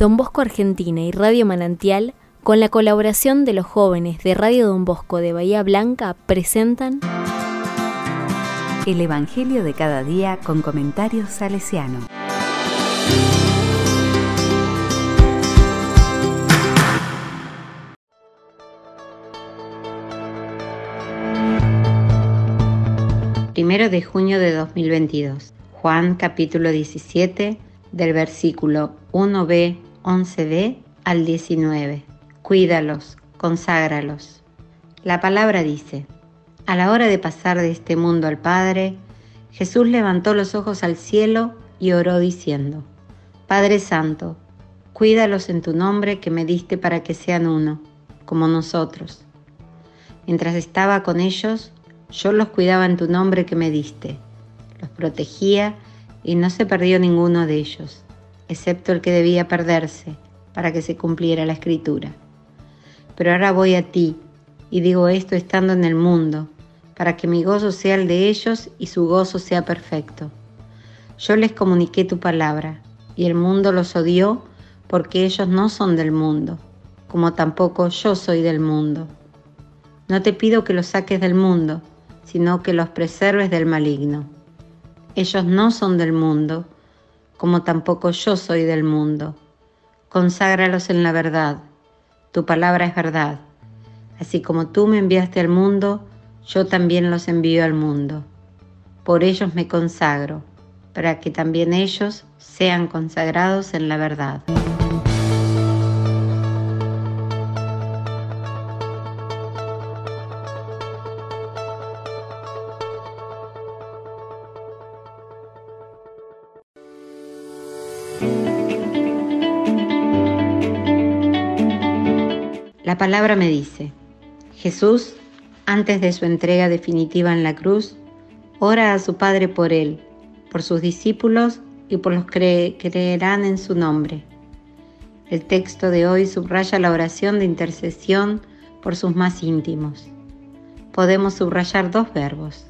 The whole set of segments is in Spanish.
Don Bosco Argentina y Radio Manantial, con la colaboración de los jóvenes de Radio Don Bosco de Bahía Blanca, presentan El Evangelio de cada día con comentarios salesiano. Primero de junio de 2022. Juan capítulo 17 del versículo 1b 11b al 19. Cuídalos, conságralos. La palabra dice, a la hora de pasar de este mundo al Padre, Jesús levantó los ojos al cielo y oró diciendo, Padre Santo, cuídalos en tu nombre que me diste para que sean uno, como nosotros. Mientras estaba con ellos, yo los cuidaba en tu nombre que me diste, los protegía y no se perdió ninguno de ellos excepto el que debía perderse para que se cumpliera la escritura. Pero ahora voy a ti y digo esto estando en el mundo, para que mi gozo sea el de ellos y su gozo sea perfecto. Yo les comuniqué tu palabra, y el mundo los odió porque ellos no son del mundo, como tampoco yo soy del mundo. No te pido que los saques del mundo, sino que los preserves del maligno. Ellos no son del mundo, como tampoco yo soy del mundo. Conságralos en la verdad. Tu palabra es verdad. Así como tú me enviaste al mundo, yo también los envío al mundo. Por ellos me consagro, para que también ellos sean consagrados en la verdad. La palabra me dice, Jesús, antes de su entrega definitiva en la cruz, ora a su Padre por él, por sus discípulos y por los que creerán en su nombre. El texto de hoy subraya la oración de intercesión por sus más íntimos. Podemos subrayar dos verbos.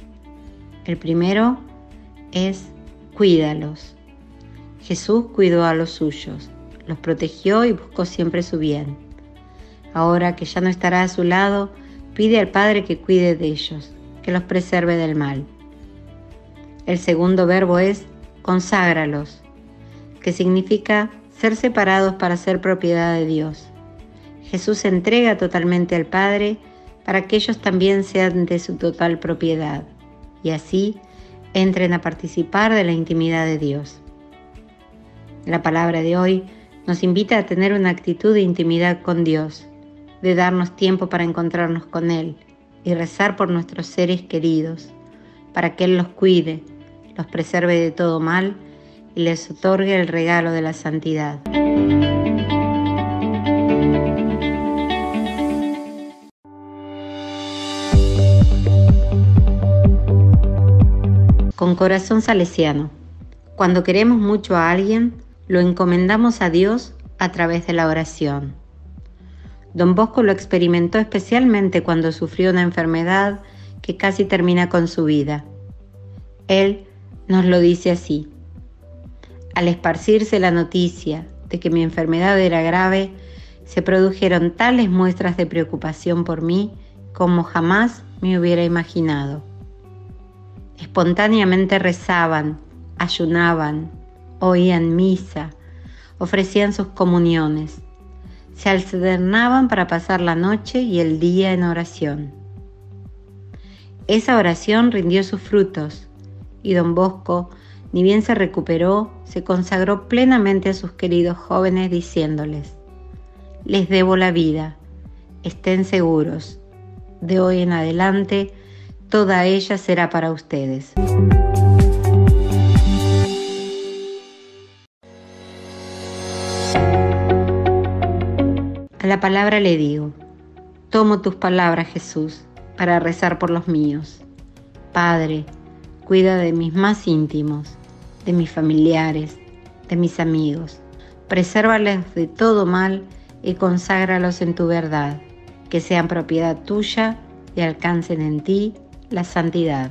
El primero es cuídalos. Jesús cuidó a los suyos, los protegió y buscó siempre su bien. Ahora que ya no estará a su lado, pide al Padre que cuide de ellos, que los preserve del mal. El segundo verbo es conságralos, que significa ser separados para ser propiedad de Dios. Jesús entrega totalmente al Padre para que ellos también sean de su total propiedad y así entren a participar de la intimidad de Dios. La palabra de hoy nos invita a tener una actitud de intimidad con Dios de darnos tiempo para encontrarnos con Él y rezar por nuestros seres queridos, para que Él los cuide, los preserve de todo mal y les otorgue el regalo de la santidad. Con corazón salesiano, cuando queremos mucho a alguien, lo encomendamos a Dios a través de la oración. Don Bosco lo experimentó especialmente cuando sufrió una enfermedad que casi termina con su vida. Él nos lo dice así. Al esparcirse la noticia de que mi enfermedad era grave, se produjeron tales muestras de preocupación por mí como jamás me hubiera imaginado. Espontáneamente rezaban, ayunaban, oían misa, ofrecían sus comuniones se alternaban para pasar la noche y el día en oración. Esa oración rindió sus frutos y don Bosco, ni bien se recuperó, se consagró plenamente a sus queridos jóvenes diciéndoles, les debo la vida, estén seguros, de hoy en adelante toda ella será para ustedes. La palabra le digo, tomo tus palabras Jesús para rezar por los míos. Padre, cuida de mis más íntimos, de mis familiares, de mis amigos. Presérvales de todo mal y conságralos en tu verdad, que sean propiedad tuya y alcancen en ti la santidad.